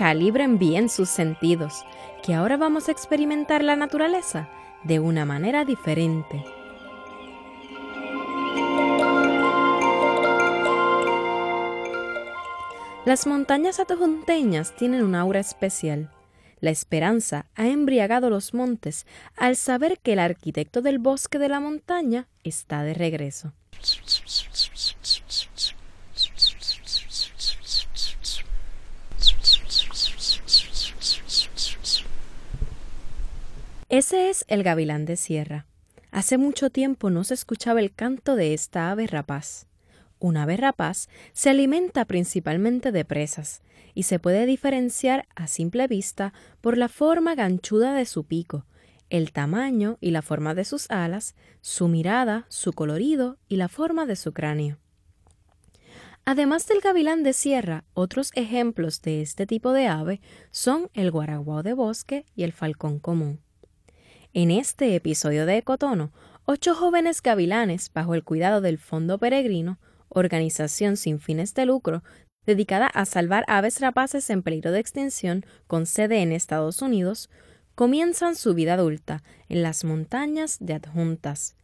Calibren bien sus sentidos, que ahora vamos a experimentar la naturaleza de una manera diferente. Las montañas adjunteñas tienen un aura especial. La esperanza ha embriagado los montes al saber que el arquitecto del bosque de la montaña está de regreso. Ese es el gavilán de sierra. Hace mucho tiempo no se escuchaba el canto de esta ave rapaz. Un ave rapaz se alimenta principalmente de presas y se puede diferenciar a simple vista por la forma ganchuda de su pico, el tamaño y la forma de sus alas, su mirada, su colorido y la forma de su cráneo. Además del gavilán de sierra, otros ejemplos de este tipo de ave son el guaraguao de bosque y el falcón común. En este episodio de Ecotono, ocho jóvenes gavilanes, bajo el cuidado del Fondo Peregrino, organización sin fines de lucro, dedicada a salvar aves rapaces en peligro de extinción con sede en Estados Unidos, comienzan su vida adulta en las montañas de adjuntas.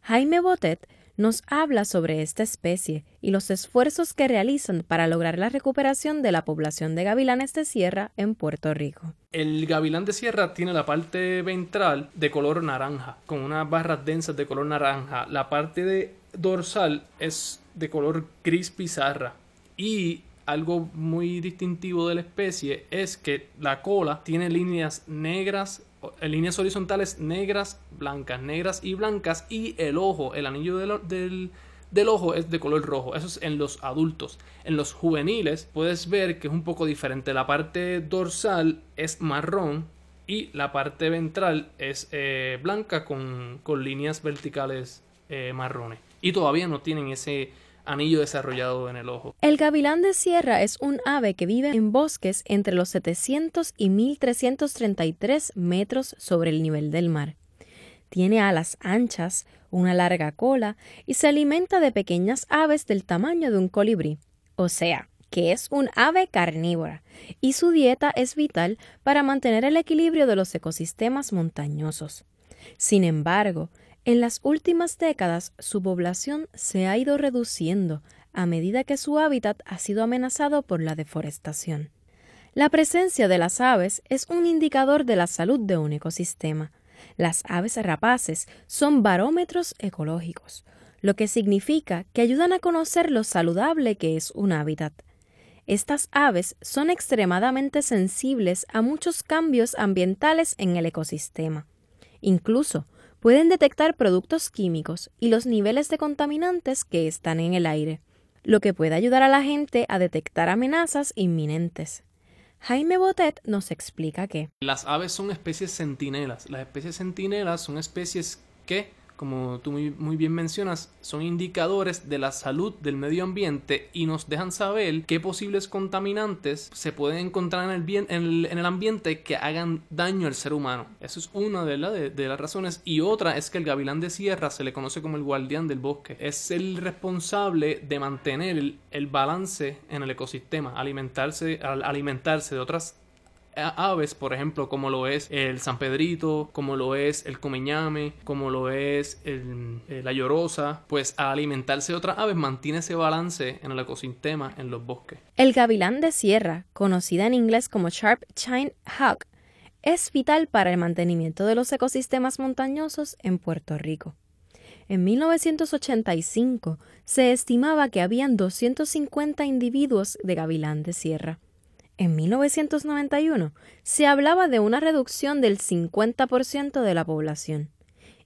Jaime Botet nos habla sobre esta especie y los esfuerzos que realizan para lograr la recuperación de la población de gavilanes de sierra en Puerto Rico. El gavilán de sierra tiene la parte ventral de color naranja, con unas barras densas de color naranja. La parte dorsal es de color gris pizarra. Y algo muy distintivo de la especie es que la cola tiene líneas negras líneas horizontales negras, blancas, negras y blancas y el ojo, el anillo del, del, ojo es de color rojo. Eso es en los adultos. En los juveniles puedes ver que es un poco diferente. La parte dorsal es marrón y la parte ventral es eh, blanca con, con, líneas verticales eh, marrones. Y todavía no tienen ese anillo desarrollado en el ojo. El gavilán de sierra es un ave que vive en bosques entre los 700 y 1333 metros sobre el nivel del mar. Tiene alas anchas, una larga cola y se alimenta de pequeñas aves del tamaño de un colibrí, o sea, que es un ave carnívora, y su dieta es vital para mantener el equilibrio de los ecosistemas montañosos. Sin embargo, en las últimas décadas su población se ha ido reduciendo a medida que su hábitat ha sido amenazado por la deforestación. La presencia de las aves es un indicador de la salud de un ecosistema. Las aves rapaces son barómetros ecológicos, lo que significa que ayudan a conocer lo saludable que es un hábitat. Estas aves son extremadamente sensibles a muchos cambios ambientales en el ecosistema. Incluso pueden detectar productos químicos y los niveles de contaminantes que están en el aire, lo que puede ayudar a la gente a detectar amenazas inminentes. Jaime Botet nos explica que las aves son especies centinelas. Las especies centinelas son especies que como tú muy, bien mencionas, son indicadores de la salud del medio ambiente y nos dejan saber qué posibles contaminantes se pueden encontrar en el, en el, ambiente que hagan daño al ser humano. Eso es una de, de, las razones. Y otra es que el gavilán de sierra se le conoce como el guardián del bosque. Es el responsable de mantener el, el balance en el ecosistema, alimentarse, alimentarse de otras aves, por ejemplo, como lo es el San Pedrito, como lo es el comeñame, como lo es el, la llorosa, pues al alimentarse de otras aves mantiene ese balance en el ecosistema en los bosques. El gavilán de sierra, conocida en inglés como Sharp Chine Hawk, es vital para el mantenimiento de los ecosistemas montañosos en Puerto Rico. En 1985 se estimaba que habían 250 individuos de gavilán de sierra. En 1991 se hablaba de una reducción del 50% de la población.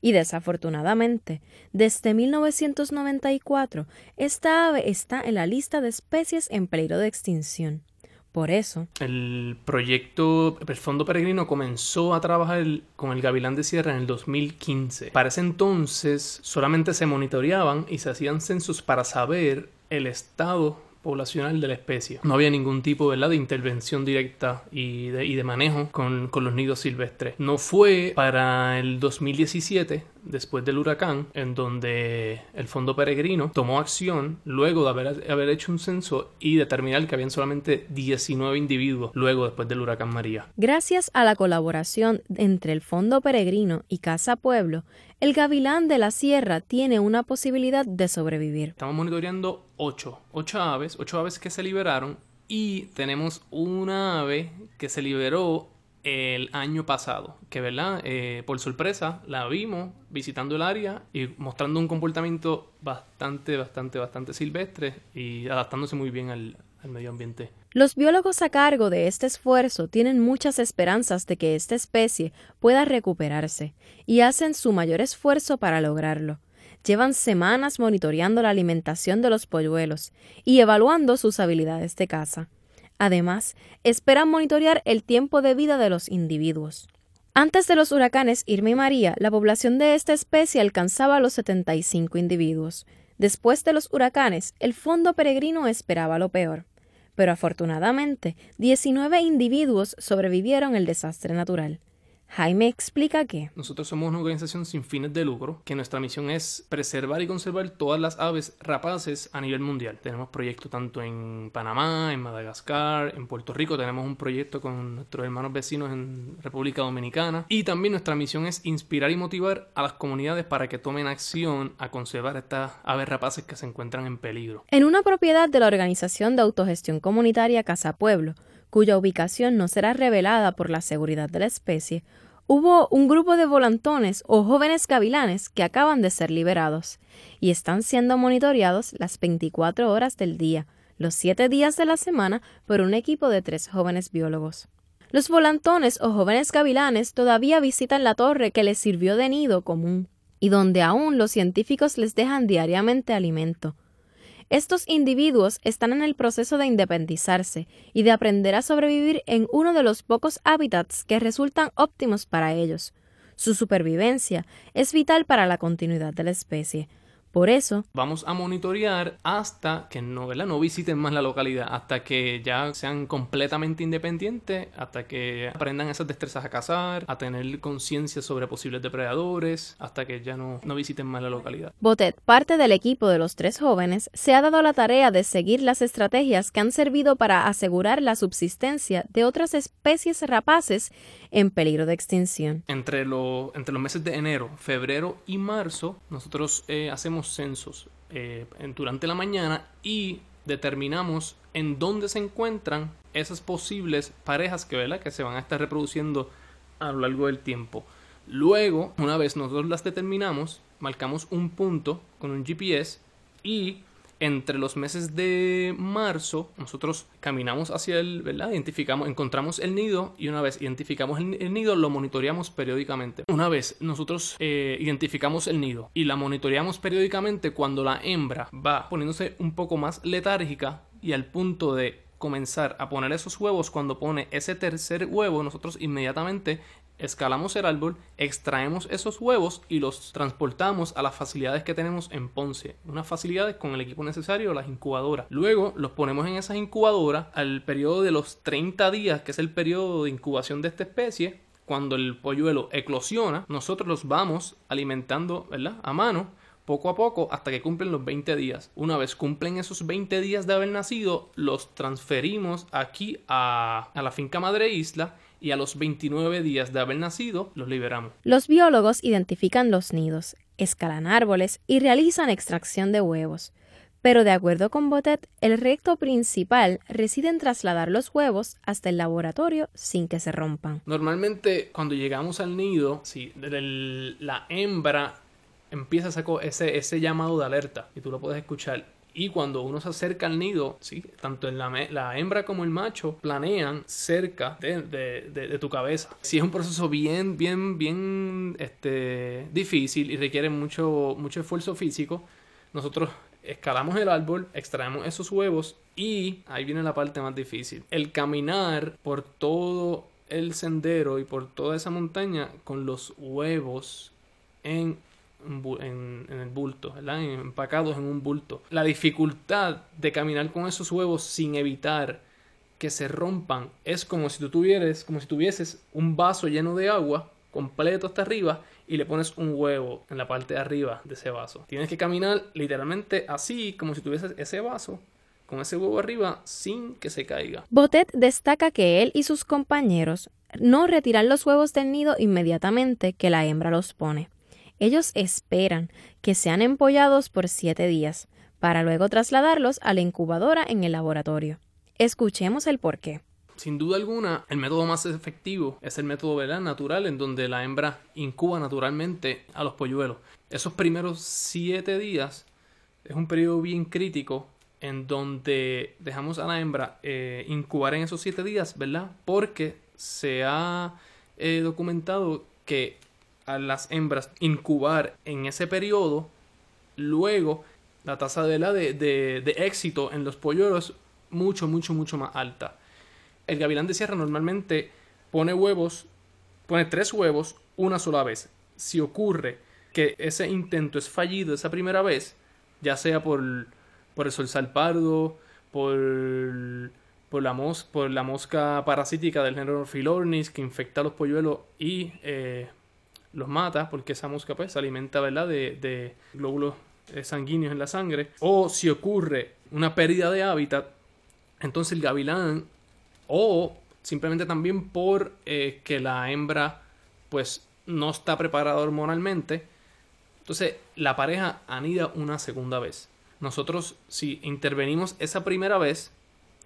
Y desafortunadamente, desde 1994, esta ave está en la lista de especies en peligro de extinción. Por eso. El proyecto, el Fondo Peregrino comenzó a trabajar con el Gavilán de Sierra en el 2015. Para ese entonces solamente se monitoreaban y se hacían censos para saber el estado poblacional de la especie. No había ningún tipo de intervención directa y de, manejo con, con, los nidos silvestres. No fue para el 2017 después del huracán, en donde el Fondo Peregrino tomó acción luego de haber, haber, hecho un censo y determinar que habían solamente 19 individuos luego después del huracán María. Gracias a la colaboración entre el Fondo Peregrino y Casa Pueblo, el gavilán de la sierra tiene una posibilidad de sobrevivir. Estamos monitoreando 8, 8 aves, 8 aves que se liberaron y tenemos una ave que se liberó el año pasado, que verdad, eh, por sorpresa la vimos visitando el área y mostrando un comportamiento bastante, bastante, bastante silvestre y adaptándose muy bien al, al medio ambiente. Los biólogos a cargo de este esfuerzo tienen muchas esperanzas de que esta especie pueda recuperarse y hacen su mayor esfuerzo para lograrlo. Llevan semanas monitoreando la alimentación de los polluelos y evaluando sus habilidades de caza. Además, esperan monitorear el tiempo de vida de los individuos. Antes de los huracanes Irma y María, la población de esta especie alcanzaba los 75 individuos. Después de los huracanes, el fondo peregrino esperaba lo peor. Pero afortunadamente, 19 individuos sobrevivieron el desastre natural. Jaime explica que nosotros somos una organización sin fines de lucro, que nuestra misión es preservar y conservar todas las aves rapaces a nivel mundial. Tenemos proyectos tanto en Panamá, en Madagascar, en Puerto Rico, tenemos un proyecto con nuestros hermanos vecinos en República Dominicana y también nuestra misión es inspirar y motivar a las comunidades para que tomen acción a conservar estas aves rapaces que se encuentran en peligro. En una propiedad de la organización de autogestión comunitaria Casa Pueblo, cuya ubicación no será revelada por la seguridad de la especie, hubo un grupo de volantones o jóvenes gavilanes que acaban de ser liberados y están siendo monitoreados las 24 horas del día, los 7 días de la semana, por un equipo de tres jóvenes biólogos. Los volantones o jóvenes gavilanes todavía visitan la torre que les sirvió de nido común y donde aún los científicos les dejan diariamente alimento. Estos individuos están en el proceso de independizarse y de aprender a sobrevivir en uno de los pocos hábitats que resultan óptimos para ellos. Su supervivencia es vital para la continuidad de la especie, por eso, vamos a monitorear hasta que no, no visiten más la localidad, hasta que ya sean completamente independientes, hasta que aprendan esas destrezas a cazar, a tener conciencia sobre posibles depredadores, hasta que ya no, no visiten más la localidad. Botet, parte del equipo de los tres jóvenes, se ha dado la tarea de seguir las estrategias que han servido para asegurar la subsistencia de otras especies rapaces en peligro de extinción. Entre, entre los meses de enero, febrero y marzo, nosotros eh, hacemos censos eh, durante la mañana y determinamos en dónde se encuentran esas posibles parejas que, ¿verdad? que se van a estar reproduciendo a lo largo del tiempo. Luego, una vez nosotros las determinamos, marcamos un punto con un GPS y entre los meses de marzo, nosotros caminamos hacia el, ¿verdad? Identificamos, encontramos el nido y una vez identificamos el, nido, lo monitoreamos periódicamente. Una vez nosotros eh, identificamos el nido y la monitoreamos periódicamente cuando la hembra va poniéndose un poco más letárgica y al punto de comenzar a poner esos huevos, cuando pone ese tercer huevo, nosotros inmediatamente escalamos el árbol, extraemos esos huevos y los transportamos a las facilidades que tenemos en Ponce. Unas facilidades con el equipo necesario, las incubadoras. Luego los ponemos en esas incubadoras al periodo de los 30 días, que es el periodo de incubación de esta especie. Cuando el polluelo eclosiona, nosotros los vamos alimentando ¿verdad? a mano poco a poco hasta que cumplen los 20 días. Una vez cumplen esos 20 días de haber nacido, los transferimos aquí a, a la finca Madre Isla y a los 29 días de haber nacido los liberamos. Los biólogos identifican los nidos, escalan árboles y realizan extracción de huevos. Pero de acuerdo con Botet, el reto principal reside en trasladar los huevos hasta el laboratorio sin que se rompan. Normalmente cuando llegamos al nido, sí, la hembra empieza a sacar ese, ese llamado de alerta y tú lo puedes escuchar. Y cuando uno se acerca al nido, ¿sí? tanto en la, la hembra como el macho planean cerca de, de, tu cabeza. Si es un proceso bien, bien, bien este, difícil y requiere mucho, mucho esfuerzo físico, nosotros escalamos el árbol, extraemos esos huevos y ahí viene la parte más difícil. El caminar por todo el sendero y por toda esa montaña con los huevos en en, el bulto, ¿verdad? empacados en un bulto. La dificultad de caminar con esos huevos sin evitar que se rompan es como si tú tuvieras, como si tuvieses un vaso lleno de agua completo hasta arriba y le pones un huevo en la parte de arriba de ese vaso. Tienes que caminar literalmente así, como si tuvieses ese vaso con ese huevo arriba sin que se caiga. Botet destaca que él y sus compañeros no retiran los huevos del nido inmediatamente que la hembra los pone. Ellos esperan que sean empollados por siete días, para luego trasladarlos a la incubadora en el laboratorio. Escuchemos el porqué. Sin duda alguna, el método más efectivo es el método natural, en donde la hembra incuba naturalmente a los polluelos. Esos primeros siete días es un periodo bien crítico en donde dejamos a la hembra eh, incubar en esos siete días, ¿verdad? Porque se ha eh, documentado que a las hembras incubar en ese periodo, luego la tasa de, la de, de, éxito en los polluelos mucho, mucho, mucho más alta. El gavilán de sierra normalmente pone huevos, pone tres huevos una sola vez. Si ocurre que ese intento es fallido esa primera vez, ya sea por, por el sol pardo, por, por, la mos, por la mosca parasítica del género Philornis que infecta a los polluelos y eh, los mata porque esa mosca pues se alimenta ¿verdad? De, glóbulos eh, sanguíneos en la sangre. O si ocurre una pérdida de hábitat, entonces el gavilán o simplemente también por eh, que la hembra pues no está preparada hormonalmente, entonces la pareja anida una segunda vez. Nosotros si intervenimos esa primera vez,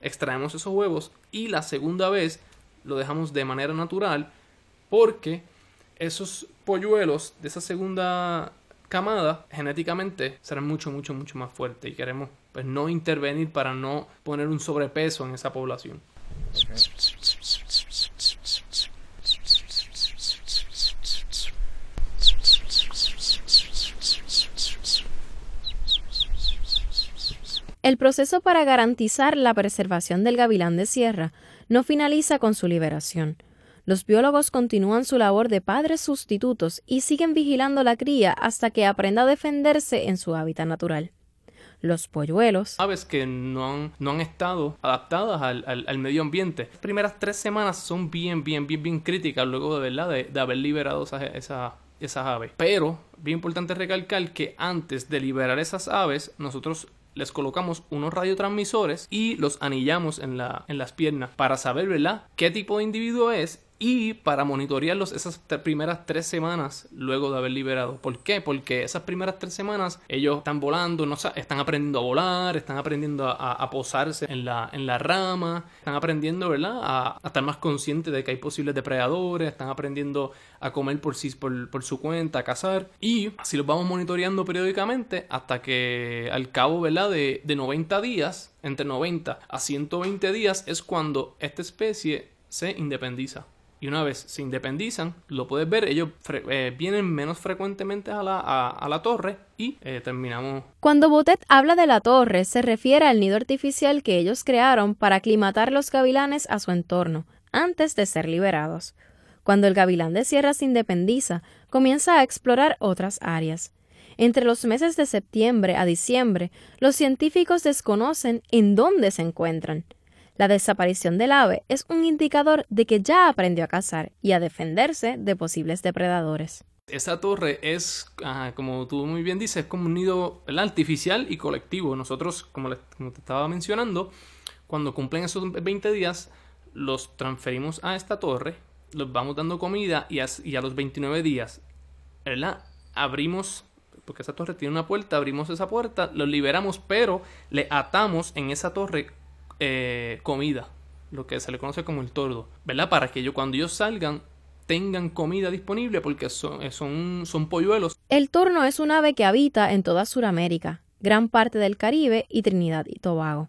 extraemos esos huevos y la segunda vez lo dejamos de manera natural porque esos polluelos de esa segunda camada genéticamente serán mucho, mucho, mucho más fuertes y queremos pues no intervenir para no poner un sobrepeso en esa población. El proceso para garantizar la preservación del gavilán de sierra no finaliza con su liberación. Los biólogos continúan su labor de padres sustitutos y siguen vigilando la cría hasta que aprenda a defenderse en su hábitat natural. Los polluelos. Aves que no han, no han estado adaptadas al, medio ambiente. Las primeras tres semanas son bien, bien, bien, bien críticas luego de, ¿verdad? de, haber liberado esas, esas aves. Pero, bien importante recalcar que antes de liberar esas aves, nosotros les colocamos unos radiotransmisores y los anillamos en, la, en las piernas para saber, ¿verdad?, qué tipo de individuo es y para monitorearlos esas primeras tres semanas luego de haber liberado. ¿Por qué? Porque esas primeras tres semanas ellos están volando, no están aprendiendo a volar, están aprendiendo a, posarse en la, en la rama, están aprendiendo, ¿verdad? A, estar más conscientes de que hay posibles depredadores, están aprendiendo a comer por, sí, por, su cuenta, a cazar. Y así los vamos monitoreando periódicamente hasta que al cabo, ¿verdad? De, de 90 días, entre 90 a 120 días es cuando esta especie se independiza y una vez se independizan, lo puedes ver, ellos eh, vienen menos frecuentemente a la, torre y eh, terminamos. Cuando Botet habla de la torre, se refiere al nido artificial que ellos crearon para aclimatar los gavilanes a su entorno, antes de ser liberados. Cuando el gavilán de sierra se independiza, comienza a explorar otras áreas. Entre los meses de septiembre a diciembre, los científicos desconocen en dónde se encuentran. La desaparición del ave es un indicador de que ya aprendió a cazar y a defenderse de posibles depredadores. Esa torre es, ah, como tú muy bien dices, como un nido artificial y colectivo. Nosotros, como, te estaba mencionando, cuando cumplen esos 20 días, los transferimos a esta torre, los vamos dando comida y a, los 29 días, ¿verdad? Abrimos porque esa torre tiene una puerta, abrimos esa puerta, los liberamos, pero le atamos en esa torre eh, comida, lo que se le conoce como el tordo, ¿verdad? Para que ellos, cuando ellos salgan tengan comida disponible porque son, eh, son, son polluelos. El torno es un ave que habita en toda Sudamérica, gran parte del Caribe y Trinidad y Tobago.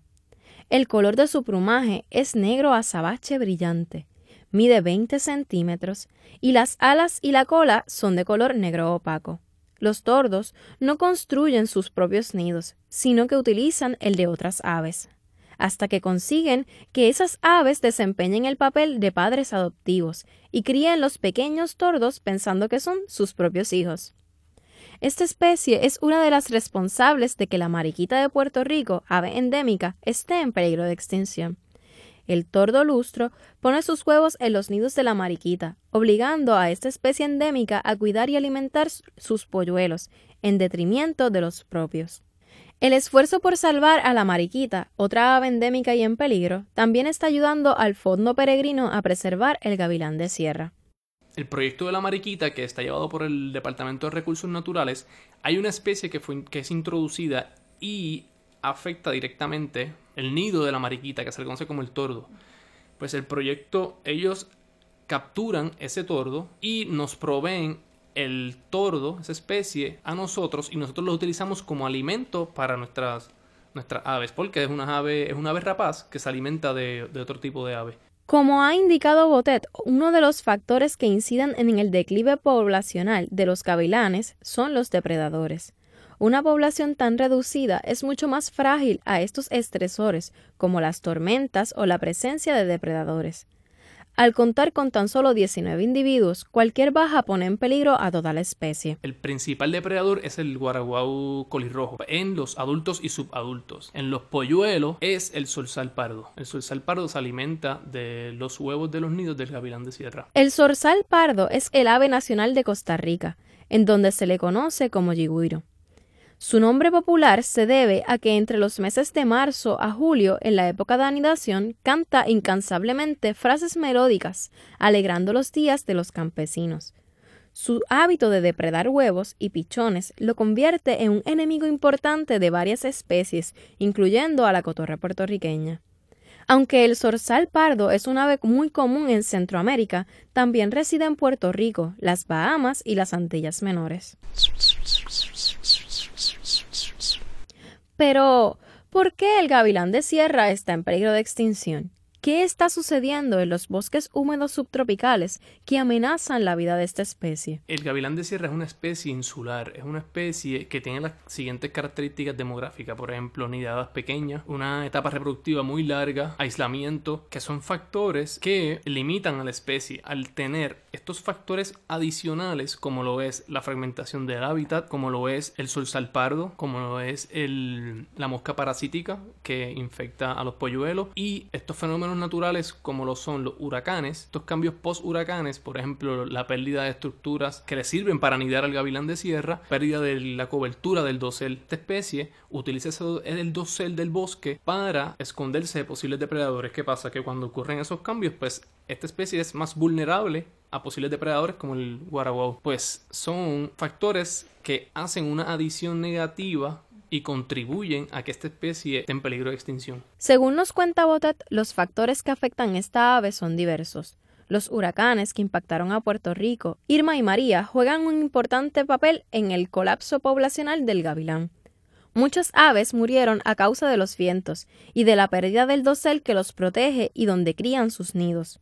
El color de su plumaje es negro azabache brillante, mide 20 centímetros y las alas y la cola son de color negro opaco. Los tordos no construyen sus propios nidos, sino que utilizan el de otras aves hasta que consiguen que esas aves desempeñen el papel de padres adoptivos y críen los pequeños tordos pensando que son sus propios hijos. Esta especie es una de las responsables de que la mariquita de Puerto Rico, ave endémica, esté en peligro de extinción. El tordo lustro pone sus huevos en los nidos de la mariquita, obligando a esta especie endémica a cuidar y alimentar sus polluelos, en detrimento de los propios. El esfuerzo por salvar a la mariquita, otra ave endémica y en peligro, también está ayudando al Fondo Peregrino a preservar el gavilán de sierra. El proyecto de la mariquita, que está llevado por el Departamento de Recursos Naturales, hay una especie que, que es introducida y afecta directamente el nido de la mariquita, que se le conoce como el tordo. Pues el proyecto, ellos capturan ese tordo y nos proveen el tordo, esa especie, a nosotros y nosotros lo utilizamos como alimento para nuestras, nuestras aves, porque es una ave, es una ave rapaz que se alimenta de, de otro tipo de ave. Como ha indicado Botet, uno de los factores que inciden en el declive poblacional de los gavilanes son los depredadores. Una población tan reducida es mucho más frágil a estos estresores como las tormentas o la presencia de depredadores. Al contar con tan solo 19 individuos, cualquier baja pone en peligro a toda la especie. El principal depredador es el guaraguau colirrojo en los adultos y subadultos. En los polluelos es el zorzal pardo. El zorzal pardo se alimenta de los huevos de los nidos del gavilán de sierra. El zorzal pardo es el ave nacional de Costa Rica, en donde se le conoce como yigüiro. Su nombre popular se debe a que entre los meses de marzo a julio, en la época de anidación, canta incansablemente frases melódicas, alegrando los días de los campesinos. Su hábito de depredar huevos y pichones lo convierte en un enemigo importante de varias especies, incluyendo a la cotorra puertorriqueña. Aunque el zorzal pardo es un ave muy común en Centroamérica, también reside en Puerto Rico, las Bahamas y las Antillas Menores. Pero, ¿por qué el gavilán de sierra está en peligro de extinción? ¿Qué está sucediendo en los bosques húmedos subtropicales que amenazan la vida de esta especie? El gavilán de sierra es una especie insular, es una especie que tiene las siguientes características demográficas, por ejemplo, nidadas pequeñas, una etapa reproductiva muy larga, aislamiento, que son factores que limitan a la especie al tener estos factores adicionales como lo es la fragmentación del hábitat, como lo es el sol salpardo, como lo es la mosca parasítica que infecta a los polluelos y estos fenómenos naturales como lo son los huracanes, estos cambios post-huracanes, por ejemplo, la pérdida de estructuras que le sirven para anidar al gavilán de sierra, pérdida de la cobertura del dosel. Esta especie utiliza el dosel del bosque para esconderse de posibles depredadores. ¿Qué pasa? Que cuando ocurren esos cambios, pues esta especie es más vulnerable a posibles depredadores como el guaraguao. Pues son factores que hacen una adición negativa y contribuyen a que esta especie esté en peligro de extinción. Según nos cuenta Botet, los factores que afectan esta ave son diversos. Los huracanes que impactaron a Puerto Rico, Irma y María, juegan un importante papel en el colapso poblacional del gavilán. Muchas aves murieron a causa de los vientos y de la pérdida del dosel que los protege y donde crían sus nidos.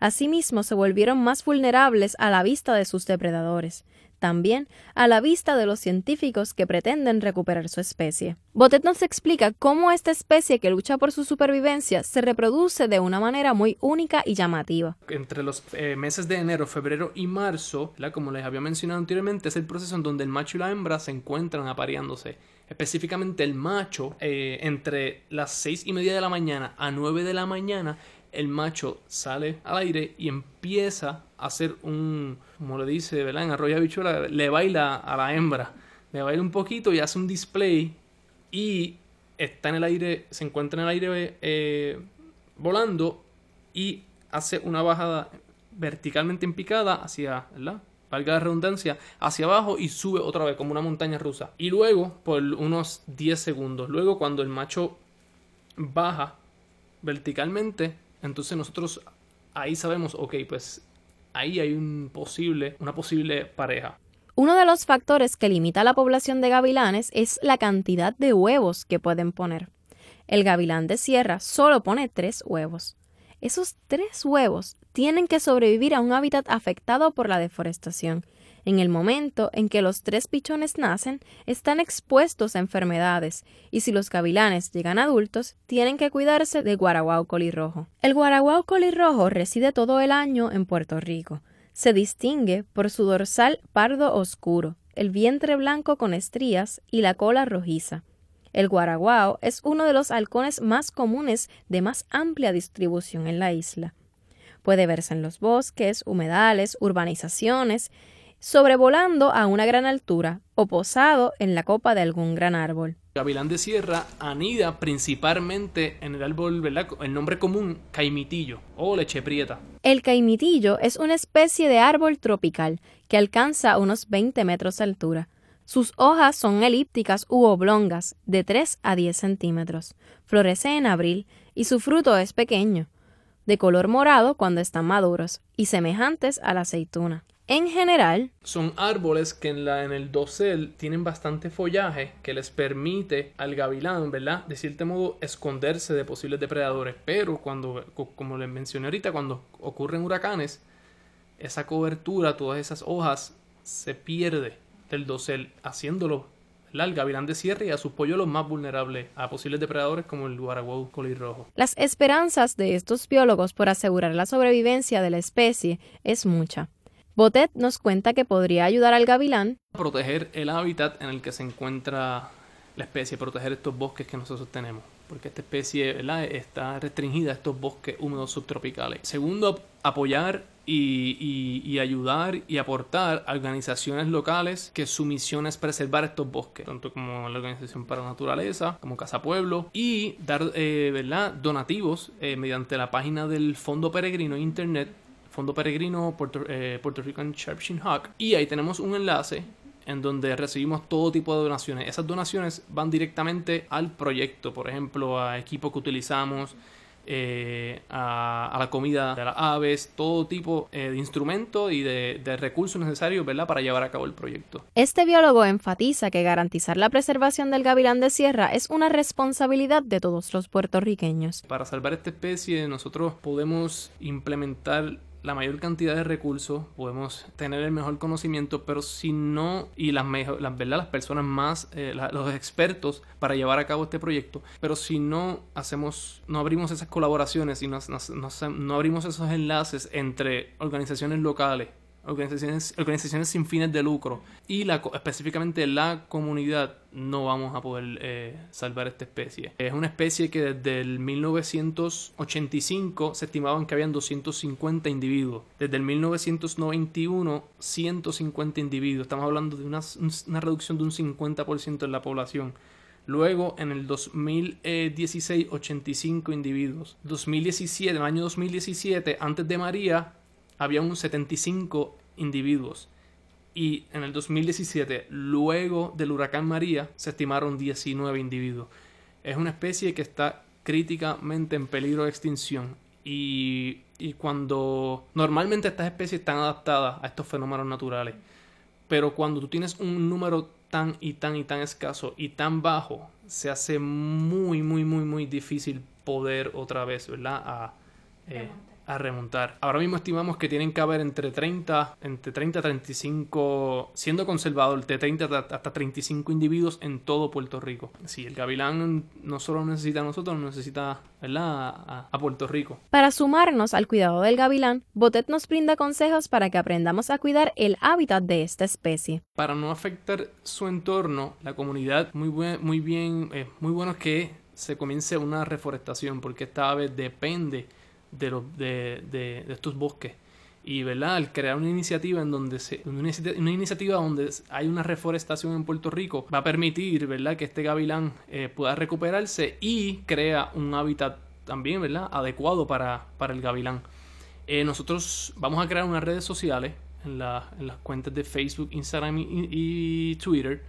Asimismo, se volvieron más vulnerables a la vista de sus depredadores, también a la vista de los científicos que pretenden recuperar su especie. Botet nos explica cómo esta especie que lucha por su supervivencia se reproduce de una manera muy única y llamativa. Entre los eh, meses de enero, febrero y marzo, como les había mencionado anteriormente, es el proceso en donde el macho y la hembra se encuentran apareándose. Específicamente el macho, eh, entre las seis y media de la mañana a 9 de la mañana, el macho sale al aire y empieza hacer un, como le dice, ¿verdad? En arroyo bichuela, le baila a la hembra, le baila un poquito y hace un display y está en el aire, se encuentra en el aire eh, volando y hace una bajada verticalmente en picada hacia, ¿verdad? valga la redundancia, hacia abajo y sube otra vez como una montaña rusa. Y luego, por unos 10 segundos, luego cuando el macho baja verticalmente, entonces nosotros ahí sabemos, ok, pues ahí hay un posible, una posible pareja. Uno de los factores que limita la población de gavilanes es la cantidad de huevos que pueden poner. El gavilán de sierra solo pone tres huevos. Esos tres huevos tienen que sobrevivir a un hábitat afectado por la deforestación. En el momento en que los tres pichones nacen, están expuestos a enfermedades, y si los gavilanes llegan adultos, tienen que cuidarse de guaraguao colirrojo. El guaraguao colirrojo reside todo el año en Puerto Rico. Se distingue por su dorsal pardo oscuro, el vientre blanco con estrías y la cola rojiza. El guaraguao es uno de los halcones más comunes de más amplia distribución en la isla. Puede verse en los bosques, humedales, urbanizaciones, sobrevolando a una gran altura o posado en la copa de algún gran árbol. Gavilán de sierra anida principalmente en el árbol, ¿verdad? El nombre común, caimitillo o leche prieta. El caimitillo es una especie de árbol tropical que alcanza unos 20 metros de altura. Sus hojas son elípticas u oblongas, de 3 a 10 centímetros. Florece en abril y su fruto es pequeño, de color morado cuando están maduros y semejantes a la aceituna. En general, son árboles que en, la, en el dosel tienen bastante follaje que les permite al gavilán, ¿verdad? De cierto modo esconderse de posibles depredadores. Pero cuando, como les mencioné ahorita, cuando ocurren huracanes, esa cobertura, todas esas hojas, se pierde del dosel, haciéndolo el gavilán de sierra y a sus polluelos más vulnerables a posibles depredadores como el guaraguao colirrojo. Las esperanzas de estos biólogos por asegurar la sobrevivencia de la especie es mucha. Botet nos cuenta que podría ayudar al gavilán. A proteger el hábitat en el que se encuentra la especie, proteger estos bosques que nosotros tenemos, porque esta especie está restringida a estos bosques húmedos subtropicales. Segundo, apoyar y, ayudar y aportar a organizaciones locales que su misión es preservar estos bosques, tanto como la Organización para la Naturaleza, como Casa Pueblo, y dar eh, donativos eh, mediante la página del Fondo Peregrino Internet, Fondo Peregrino Puerto, eh, Puerto Rican Sharpshin Hawk, y ahí tenemos un enlace en donde recibimos todo tipo de donaciones. Esas donaciones van directamente al proyecto, por ejemplo, a equipo que utilizamos, eh, a, la comida de las aves, todo tipo eh, de instrumentos y de, de, recursos necesarios ¿verdad? para llevar a cabo el proyecto. Este biólogo enfatiza que garantizar la preservación del gavilán de sierra es una responsabilidad de todos los puertorriqueños. Para salvar esta especie nosotros podemos implementar la mayor cantidad de recursos, podemos tener el mejor conocimiento, pero si no, y las, mejor, las, ¿verdad? las personas más, eh, los expertos para llevar a cabo este proyecto, pero si no hacemos, no abrimos esas colaboraciones y no, no abrimos esos enlaces entre organizaciones locales, organizaciones, organizaciones sin fines de lucro y la, específicamente la comunidad no vamos a poder eh, salvar esta especie. Es una especie que desde el 1985 se estimaban que habían 250 individuos. Desde el 1991, 150 individuos. Estamos hablando de una, una reducción de un 50% en la población. Luego, en el 2016, 85 individuos. 2017, en el año 2017, antes de María, había un 75 individuos. Y en el 2017, luego del huracán María, se estimaron 19 individuos. Es una especie que está críticamente en peligro de extinción. Y, y cuando normalmente estas especies están adaptadas a estos fenómenos naturales. Pero cuando tú tienes un número tan y tan y tan escaso y tan bajo, se hace muy, muy, muy, muy difícil poder otra vez, ¿verdad? A, eh, a remontar. Ahora mismo estimamos que tienen que haber entre 30, entre 30 a 35, siendo conservador, de 30 hasta 35 individuos en todo Puerto Rico. Sí, el gavilán no solo necesita a nosotros, necesita A, a Puerto Rico. Para sumarnos al cuidado del gavilán, Botet nos brinda consejos para que aprendamos a cuidar el hábitat de esta especie. Para no afectar su entorno, la comunidad, muy, muy bien, es muy bueno que se comience una reforestación, porque esta ave depende de, los, de, de, estos bosques. Y ¿verdad? al crear una iniciativa en donde se, una, iniciativa donde hay una reforestación en Puerto Rico va a permitir ¿verdad? que este gavilán eh, pueda recuperarse y crea un hábitat también ¿verdad? adecuado para, para el gavilán. Eh, nosotros vamos a crear unas redes sociales en, las cuentas de Facebook, Instagram y, Twitter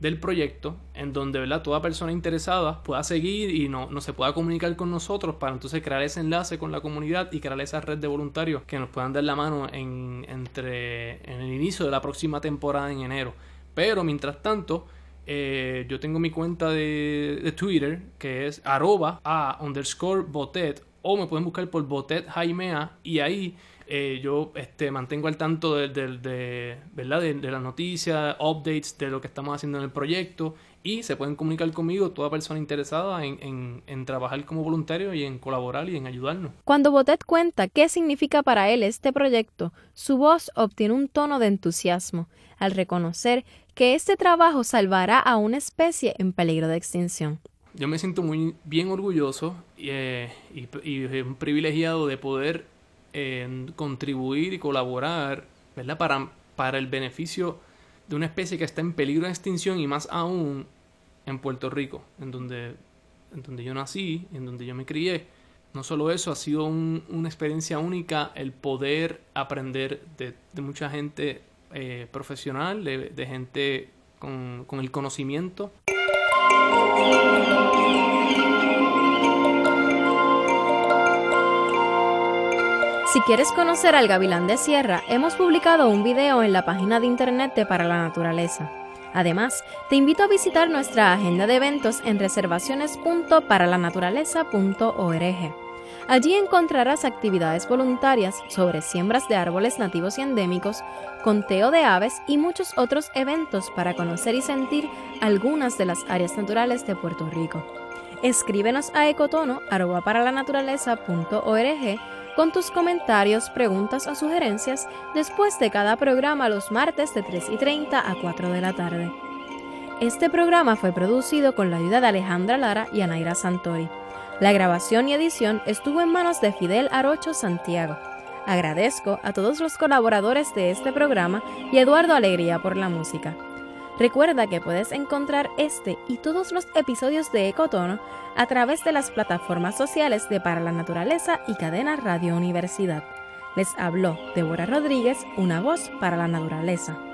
del proyecto, en donde ¿verdad? toda persona interesada pueda seguir y no, no, se pueda comunicar con nosotros para entonces crear ese enlace con la comunidad y crear esa red de voluntarios que nos puedan dar la mano en, entre, en el inicio de la próxima temporada en enero. Pero mientras tanto, eh, yo tengo mi cuenta de, Twitter que es arroba a underscore botet o me pueden buscar por botet jaimea y ahí eh, yo este, mantengo al tanto de, de, ¿verdad? de, las noticias, updates de lo que estamos haciendo en el proyecto y se pueden comunicar conmigo toda persona interesada en, en, trabajar como voluntario y en colaborar y en ayudarnos. Cuando Botet cuenta qué significa para él este proyecto, su voz obtiene un tono de entusiasmo al reconocer que este trabajo salvará a una especie en peligro de extinción. Yo me siento muy bien orgulloso y, eh, un privilegiado de poder eh, contribuir y colaborar ¿verdad? Para, para el beneficio de una especie que está en peligro de extinción y más aún en Puerto Rico, en donde, en donde yo nací, en donde yo me crié. No solo eso, ha sido una experiencia única el poder aprender de, mucha gente eh, profesional, de, gente con, con el conocimiento. Si quieres conocer al gavilán de sierra, hemos publicado un video en la página de internet de Para la Naturaleza. Además, te invito a visitar nuestra agenda de eventos en reservaciones.paralanaturaleza.org. Allí encontrarás actividades voluntarias sobre siembras de árboles nativos y endémicos, conteo de aves y muchos otros eventos para conocer y sentir algunas de las áreas naturales de Puerto Rico. Escríbenos a ecotono.paralanaturaleza.org con tus comentarios, preguntas o sugerencias después de cada programa los martes de 3 y 30 a 4 de la tarde. Este programa fue producido con la ayuda de Alejandra Lara y Anaira Santori. La grabación y edición estuvo en manos de Fidel Arocho Santiago. Agradezco a todos los colaboradores de este programa y Eduardo Alegría por la música. Recuerda que puedes encontrar este y todos los episodios de Ecotono a través de las plataformas sociales de Para la Naturaleza y Cadena Radio Universidad. Les habló Débora Rodríguez, una voz para la naturaleza.